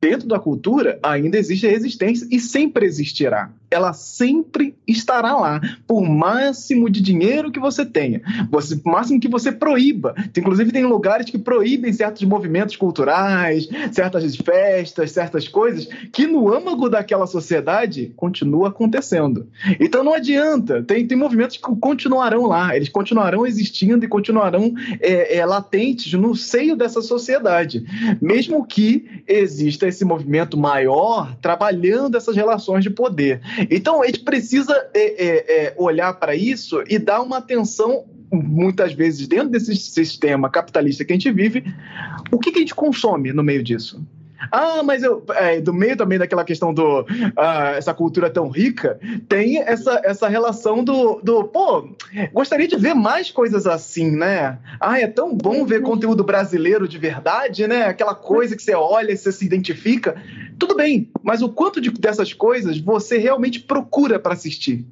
dentro da cultura ainda existe resistência e sempre existirá ela sempre estará lá, por máximo de dinheiro que você tenha, você, por máximo que você proíba. Inclusive, tem lugares que proíbem certos movimentos culturais, certas festas, certas coisas, que no âmago daquela sociedade continua acontecendo. Então não adianta, tem, tem movimentos que continuarão lá, eles continuarão existindo e continuarão é, é, latentes no seio dessa sociedade, mesmo que exista esse movimento maior trabalhando essas relações de poder. Então, a gente precisa é, é, é, olhar para isso e dar uma atenção, muitas vezes, dentro desse sistema capitalista que a gente vive, o que, que a gente consome no meio disso? Ah, mas eu, é, do meio também daquela questão do uh, essa cultura tão rica, tem essa, essa relação do, do pô, gostaria de ver mais coisas assim, né? Ah, é tão bom ver conteúdo brasileiro de verdade, né? Aquela coisa que você olha e você se identifica. Tudo bem, mas o quanto de, dessas coisas você realmente procura para assistir?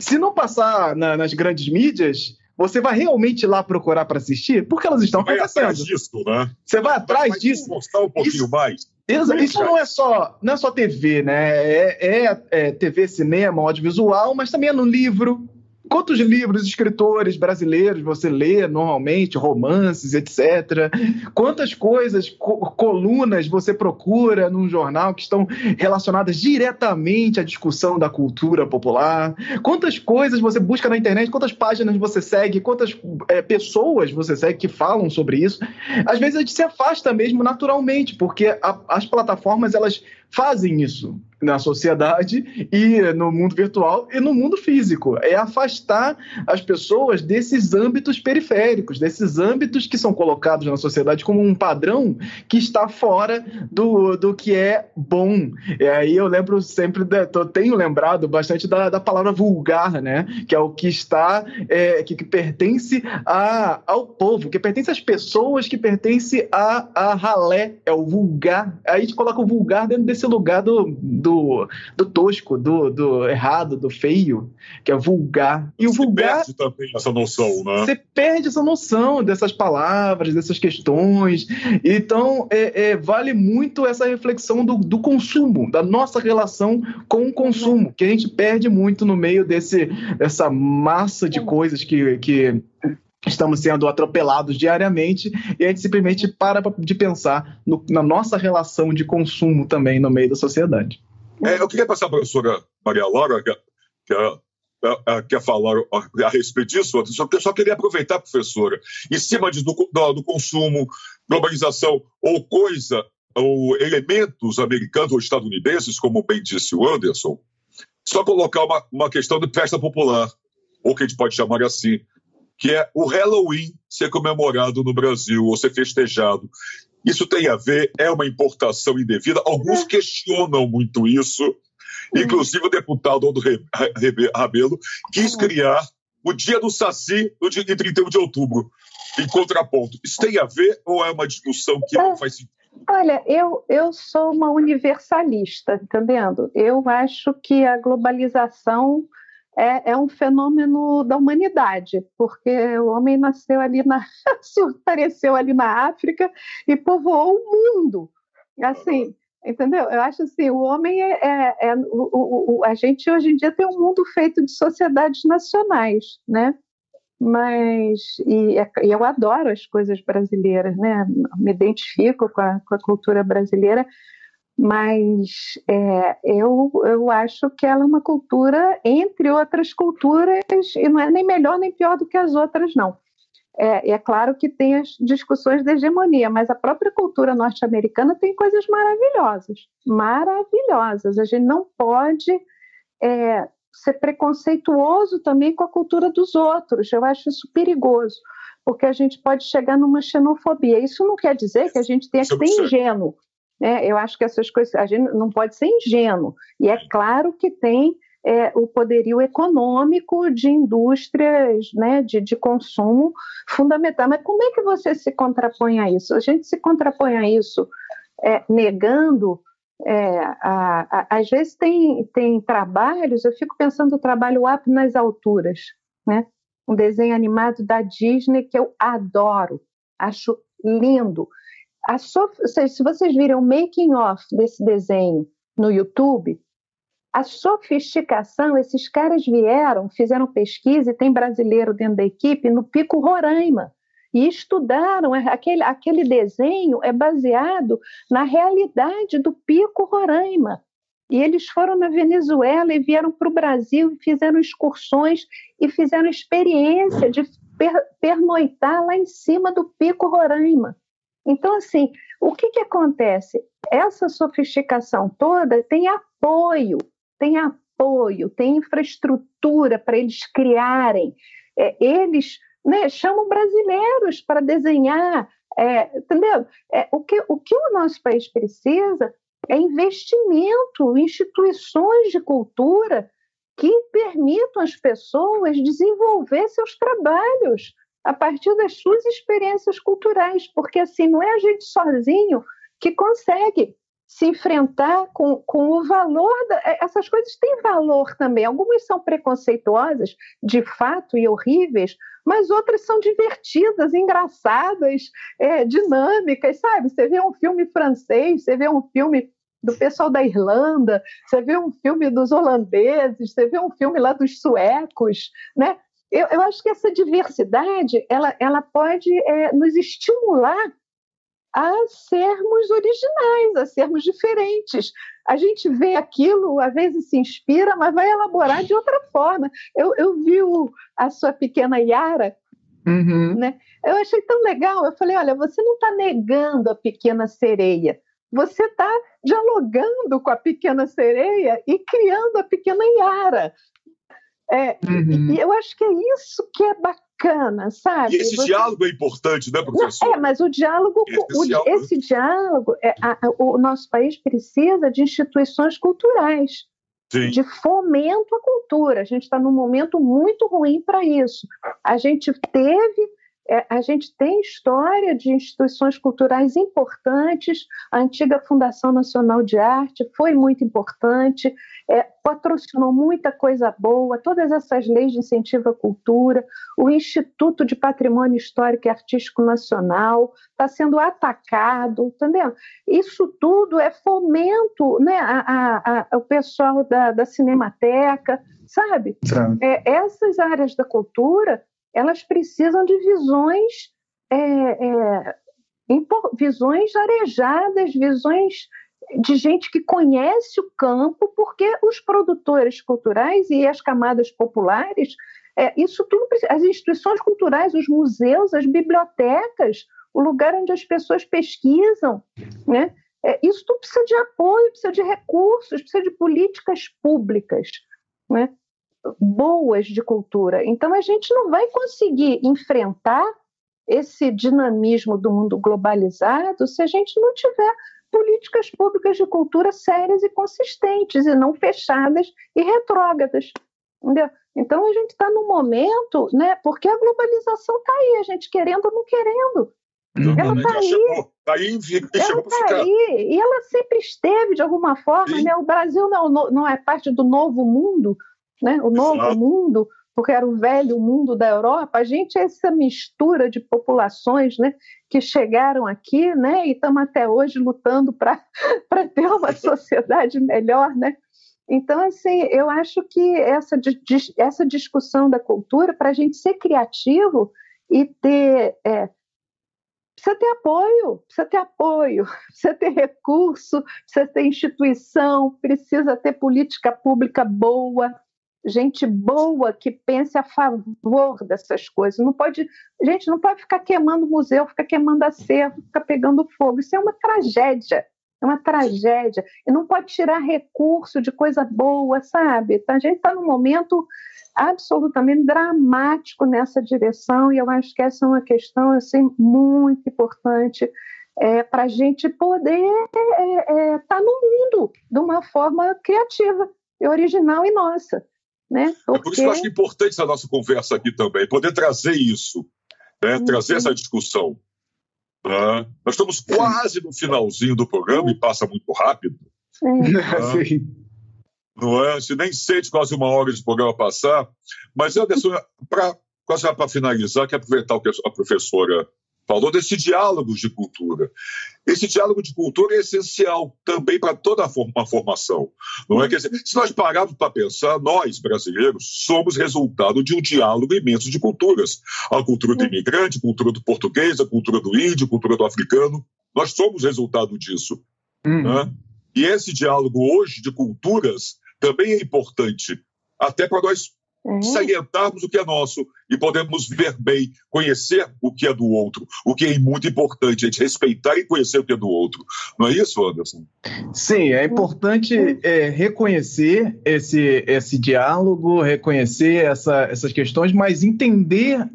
Se não passar na, nas grandes mídias, você vai realmente lá procurar para assistir? Porque elas estão você acontecendo. Vai atrás disso, né? Você vai atrás vai disso. Mostrar um pouquinho isso, mais. Isso, isso não é só não é só TV, né? É, é, é TV, cinema, audiovisual, mas também é no livro, Quantos livros, escritores brasileiros você lê normalmente, romances, etc. Quantas coisas, co colunas você procura num jornal que estão relacionadas diretamente à discussão da cultura popular? Quantas coisas você busca na internet? Quantas páginas você segue? Quantas é, pessoas você segue que falam sobre isso? Às vezes a gente se afasta mesmo naturalmente, porque a, as plataformas elas fazem isso na sociedade e no mundo virtual e no mundo físico. É afastar as pessoas desses âmbitos periféricos, desses âmbitos que são colocados na sociedade como um padrão que está fora do, do que é bom. E aí eu lembro sempre, eu tenho lembrado bastante da, da palavra vulgar, né? Que é o que está, é, que, que pertence a, ao povo, que pertence às pessoas, que pertence a, a ralé, é o vulgar. Aí a gente coloca o vulgar dentro desse lugar do, do do, do tosco, do, do errado, do feio, que é vulgar. E o você vulgar. perde também essa noção, né? Você perde essa noção dessas palavras, dessas questões. Então, é, é, vale muito essa reflexão do, do consumo, da nossa relação com o consumo, que a gente perde muito no meio desse, dessa massa de coisas que, que estamos sendo atropelados diariamente e a gente simplesmente para de pensar no, na nossa relação de consumo também no meio da sociedade. É, eu queria passar para a professora Maria Laura, que, que quer falar a, respeito disso, só, só queria aproveitar, professora, em cima de, do, do, do consumo, globalização ou coisa, ou elementos americanos ou estadunidenses, como bem disse o Anderson, só colocar uma, uma questão de festa popular, ou que a gente pode chamar assim, que é o Halloween ser comemorado no Brasil, ou ser festejado. Isso tem a ver, é uma importação indevida. Alguns questionam muito isso. Inclusive o deputado Aldo Rabelo quis criar o dia do Saci no dia 31 de outubro, em contraponto. Isso tem a ver ou é uma discussão que não faz sentido? Olha, eu, eu sou uma universalista, entendendo? Eu acho que a globalização é, é, um fenômeno da humanidade, porque o homem nasceu ali na apareceu ali na África e povoou o mundo. Assim, entendeu? Eu acho assim, o homem é, é, é o, o, a gente hoje em dia tem um mundo feito de sociedades nacionais, né? Mas e, é, e eu adoro as coisas brasileiras, né? Me identifico com a, com a cultura brasileira mas é, eu, eu acho que ela é uma cultura, entre outras culturas, e não é nem melhor nem pior do que as outras, não. É, é claro que tem as discussões da hegemonia, mas a própria cultura norte-americana tem coisas maravilhosas, maravilhosas. A gente não pode é, ser preconceituoso também com a cultura dos outros. Eu acho isso perigoso, porque a gente pode chegar numa xenofobia. Isso não quer dizer que a gente tenha que ser ingênuo. Né? Eu acho que essas coisas, a gente não pode ser ingênuo. E é claro que tem é, o poderio econômico de indústrias né, de, de consumo fundamental. Mas como é que você se contrapõe a isso? A gente se contrapõe a isso é, negando. É, a, a, às vezes tem, tem trabalhos, eu fico pensando no trabalho Up nas Alturas, né? um desenho animado da Disney que eu adoro, acho lindo. Sof... Se vocês viram o making of desse desenho no YouTube, a sofisticação, esses caras vieram, fizeram pesquisa, e tem brasileiro dentro da equipe, no Pico Roraima, e estudaram, aquele, aquele desenho é baseado na realidade do Pico Roraima. E eles foram na Venezuela e vieram para o Brasil e fizeram excursões e fizeram experiência de per, pernoitar lá em cima do Pico Roraima. Então, assim, o que, que acontece? Essa sofisticação toda tem apoio tem apoio, tem infraestrutura para eles criarem. É, eles né, chamam brasileiros para desenhar, é, entendeu? É, o, que, o que o nosso país precisa é investimento, instituições de cultura que permitam às pessoas desenvolver seus trabalhos a partir das suas experiências culturais, porque assim não é a gente sozinho que consegue se enfrentar com, com o valor. Da, é, essas coisas têm valor também. Algumas são preconceituosas, de fato, e horríveis, mas outras são divertidas, engraçadas, é, dinâmicas, sabe? Você vê um filme francês, você vê um filme do pessoal da Irlanda, você vê um filme dos holandeses, você vê um filme lá dos suecos, né? Eu, eu acho que essa diversidade ela, ela pode é, nos estimular a sermos originais, a sermos diferentes. A gente vê aquilo, às vezes se inspira, mas vai elaborar de outra forma. Eu, eu vi o, a sua pequena Yara, uhum. né? eu achei tão legal. Eu falei: olha, você não está negando a pequena sereia, você está dialogando com a pequena sereia e criando a pequena Yara. É, uhum. E eu acho que é isso que é bacana, sabe? E esse Você... diálogo é importante, né, professor? Não, é, mas o diálogo, é o, né? esse diálogo, é, a, a, o nosso país precisa de instituições culturais. Sim. de fomento à cultura. A gente está num momento muito ruim para isso. A gente teve é, a gente tem história de instituições culturais importantes, a antiga Fundação Nacional de Arte foi muito importante, é, patrocinou muita coisa boa, todas essas leis de incentivo à cultura, o Instituto de Patrimônio Histórico e Artístico Nacional está sendo atacado, entendeu? Isso tudo é fomento, né, a, a, a, o pessoal da, da Cinemateca, sabe? É, essas áreas da cultura elas precisam de visões, é, é, visões arejadas, visões de gente que conhece o campo, porque os produtores culturais e as camadas populares, é, isso tudo, as instituições culturais, os museus, as bibliotecas, o lugar onde as pessoas pesquisam, né? É, isso tudo precisa de apoio, precisa de recursos, precisa de políticas públicas, né? Boas de cultura. Então a gente não vai conseguir enfrentar esse dinamismo do mundo globalizado se a gente não tiver políticas públicas de cultura sérias e consistentes e não fechadas e retrógradas. Entendeu? Então a gente está num momento, né? Porque a globalização está aí, a gente querendo ou não querendo. Ela está aí. Chegou, tá aí ela está aí. E ela sempre esteve, de alguma forma, né? O Brasil não, não é parte do novo mundo, né? o novo Exato. mundo, porque era o velho mundo da Europa, a gente é essa mistura de populações né, que chegaram aqui né, e estamos até hoje lutando para ter uma sociedade melhor. Né? Então, assim, eu acho que essa, essa discussão da cultura, para a gente ser criativo e ter. É, precisa ter apoio, precisa ter apoio, precisa ter recurso, precisa ter instituição, precisa ter política pública boa, gente boa que pense a favor dessas coisas. Não pode, gente, não pode ficar queimando museu, ficar queimando acervo, ficar pegando fogo. Isso é uma tragédia. É uma tragédia. E não pode tirar recurso de coisa boa, sabe? A gente está num momento absolutamente dramático nessa direção e eu acho que essa é uma questão assim muito importante é, para a gente poder estar é, é, tá no mundo de uma forma criativa e original e nossa. Né? Porque... É por isso que eu acho importante essa nossa conversa aqui também, poder trazer isso, né? uhum. trazer essa discussão. Né? Nós estamos quase no finalzinho do programa e passa muito rápido. Né? Não é? Você nem sente quase uma hora de programa passar. Mas, Anderson, para quase para finalizar, quero aproveitar o que a professora falou desse diálogo de cultura. Esse diálogo de cultura é essencial também para toda a formação. Não é? Dizer, se nós pararmos para pensar, nós, brasileiros, somos resultado de um diálogo imenso de culturas. A cultura do imigrante, a cultura do português, a cultura do índio, a cultura do africano. Nós somos resultado disso. Hum. Né? E esse diálogo hoje de culturas também é importante, até para nós uhum. salientarmos o que é nosso e podemos ver bem, conhecer o que é do outro, o que é muito importante, a gente respeitar e conhecer o que é do outro. Não é isso, Anderson? Sim, é importante é, reconhecer esse, esse diálogo, reconhecer essa, essas questões, mas entender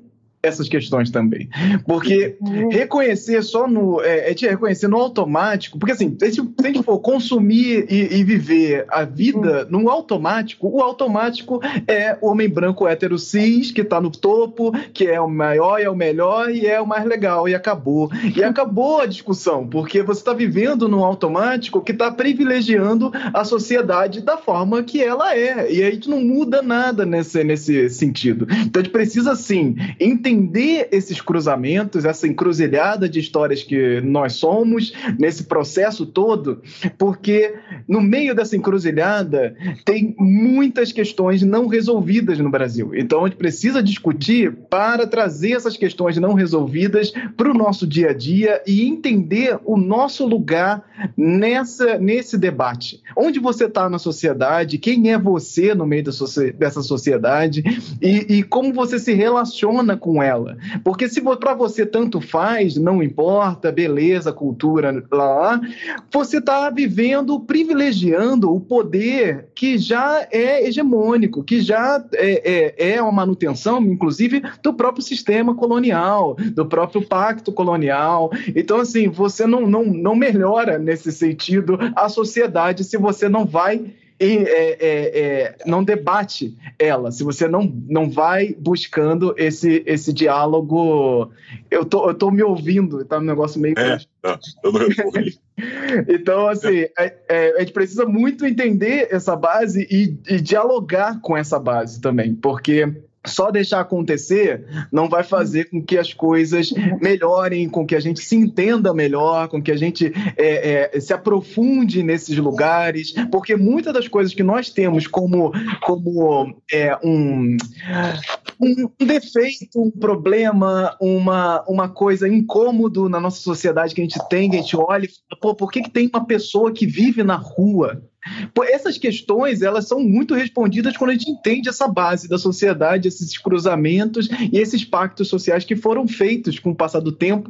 essas questões também. Porque uhum. reconhecer só no. É, é te reconhecer no automático, porque assim, se a gente for consumir e, e viver a vida uhum. no automático, o automático é o homem branco hétero cis, que tá no topo, que é o maior e é o melhor e é o mais legal, e acabou. E acabou a discussão, porque você está vivendo num automático que está privilegiando a sociedade da forma que ela é. E a gente não muda nada nesse, nesse sentido. Então a gente precisa, sim, entender entender esses cruzamentos, essa encruzilhada de histórias que nós somos nesse processo todo, porque no meio dessa encruzilhada tem muitas questões não resolvidas no Brasil. Então a gente precisa discutir para trazer essas questões não resolvidas para o nosso dia a dia e entender o nosso lugar nessa, nesse debate. Onde você está na sociedade, quem é você no meio dessa sociedade e, e como você se relaciona com. Porque se para você tanto faz, não importa, beleza, cultura, lá, lá você está vivendo, privilegiando o poder que já é hegemônico, que já é, é, é uma manutenção, inclusive, do próprio sistema colonial, do próprio pacto colonial. Então, assim, você não, não, não melhora nesse sentido a sociedade se você não vai e, é, é, é, não debate ela, se você não, não vai buscando esse, esse diálogo. Eu tô, eu tô me ouvindo, tá um negócio meio. É, tá, eu não então, assim, é, é, a gente precisa muito entender essa base e, e dialogar com essa base também, porque só deixar acontecer não vai fazer com que as coisas melhorem, com que a gente se entenda melhor, com que a gente é, é, se aprofunde nesses lugares, porque muitas das coisas que nós temos como, como é, um, um defeito, um problema, uma, uma coisa incômodo na nossa sociedade que a gente tem, que a gente olha e fala, pô, por que, que tem uma pessoa que vive na rua? Essas questões elas são muito respondidas quando a gente entende essa base da sociedade, esses cruzamentos e esses pactos sociais que foram feitos com o passar do tempo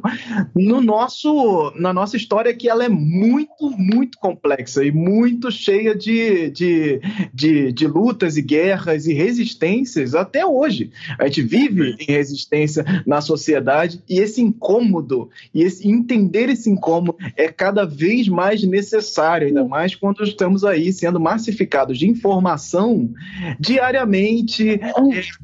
no nosso, na nossa história, que ela é muito, muito complexa e muito cheia de, de, de, de lutas e guerras e resistências até hoje. A gente vive em resistência na sociedade e esse incômodo e esse entender esse incômodo é cada vez mais necessário, ainda mais quando estamos aí sendo massificados de informação diariamente, é,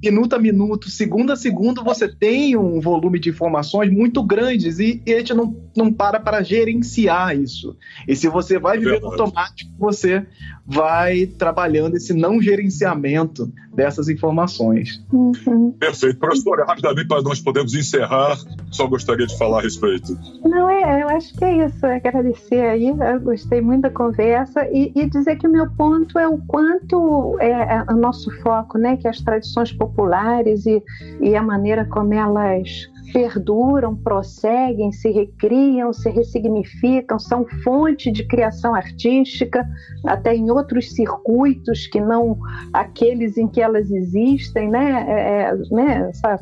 minuto a minuto, segundo a segundo, você tem um volume de informações muito grandes e, e a gente não, não para para gerenciar isso. E se você vai viver no automático, você vai trabalhando esse não gerenciamento dessas informações. Uhum. Perfeito. Professora, rapidamente, para nós podermos encerrar, só gostaria de falar a respeito. Não, é, eu acho que é isso. Agradecer aí, eu gostei muito da conversa e, e dizer que o meu ponto é o quanto é, é o nosso foco, né, que as tradições populares e, e a maneira como elas perduram, prosseguem, se recriam, se ressignificam, são fonte de criação artística, até em outros circuitos que não aqueles em que elas existem, né? É, é né? Essa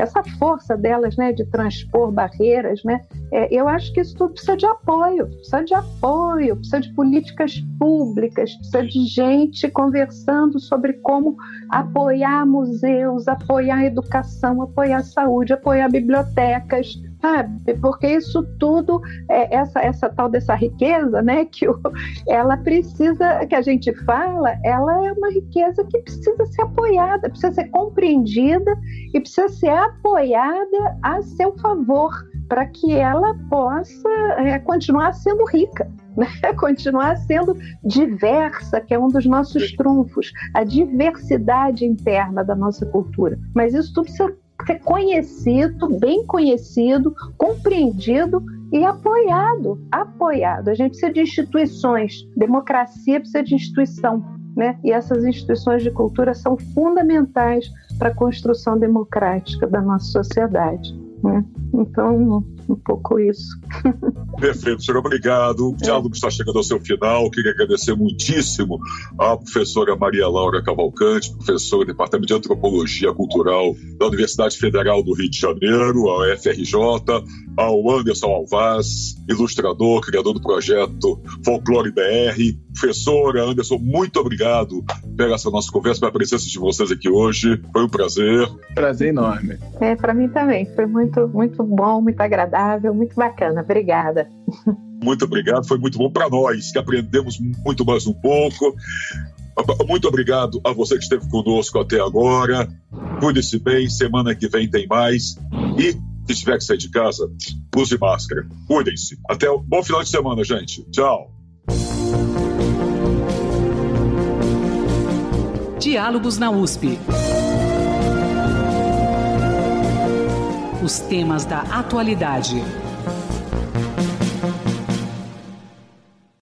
essa força delas né, de transpor barreiras, né, é, eu acho que isso tudo precisa de apoio, precisa de apoio, precisa de políticas públicas, precisa de gente conversando sobre como apoiar museus, apoiar educação, apoiar saúde, apoiar bibliotecas, sabe? Porque isso tudo, é, essa, essa tal dessa riqueza, né, que o, ela precisa, que a gente fala, ela é uma riqueza que precisa ser apoiada, precisa ser compreendida e precisa ser apoiada a seu favor, para que ela possa é, continuar sendo rica. Né? Continuar sendo diversa, que é um dos nossos trunfos, a diversidade interna da nossa cultura. Mas isso tudo precisa ser conhecido, bem conhecido, compreendido e apoiado, apoiado. A gente precisa de instituições, democracia precisa de instituição, né? E essas instituições de cultura são fundamentais para a construção democrática da nossa sociedade. Né? Então, um pouco isso. Perfeito, senhor, obrigado. O diálogo está chegando ao seu final. Queria agradecer muitíssimo à professora Maria Laura Cavalcante, professora do Departamento de Antropologia Cultural da Universidade Federal do Rio de Janeiro, a UFRJ, ao Anderson Alvaz, ilustrador, criador do projeto Folclore BR. Professora Anderson, muito obrigado pela essa nossa conversa, pela presença de vocês aqui hoje. Foi um prazer. Prazer enorme. É, para mim também. Foi muito, muito bom, muito agradável, muito bacana. Obrigada. Muito obrigado, foi muito bom para nós, que aprendemos muito mais um pouco. Muito obrigado a você que esteve conosco até agora. Cuide-se bem, semana que vem tem mais. E se tiver que sair de casa, use máscara. Cuidem-se. Até o bom final de semana, gente. Tchau. Diálogos na USP. Os temas da atualidade.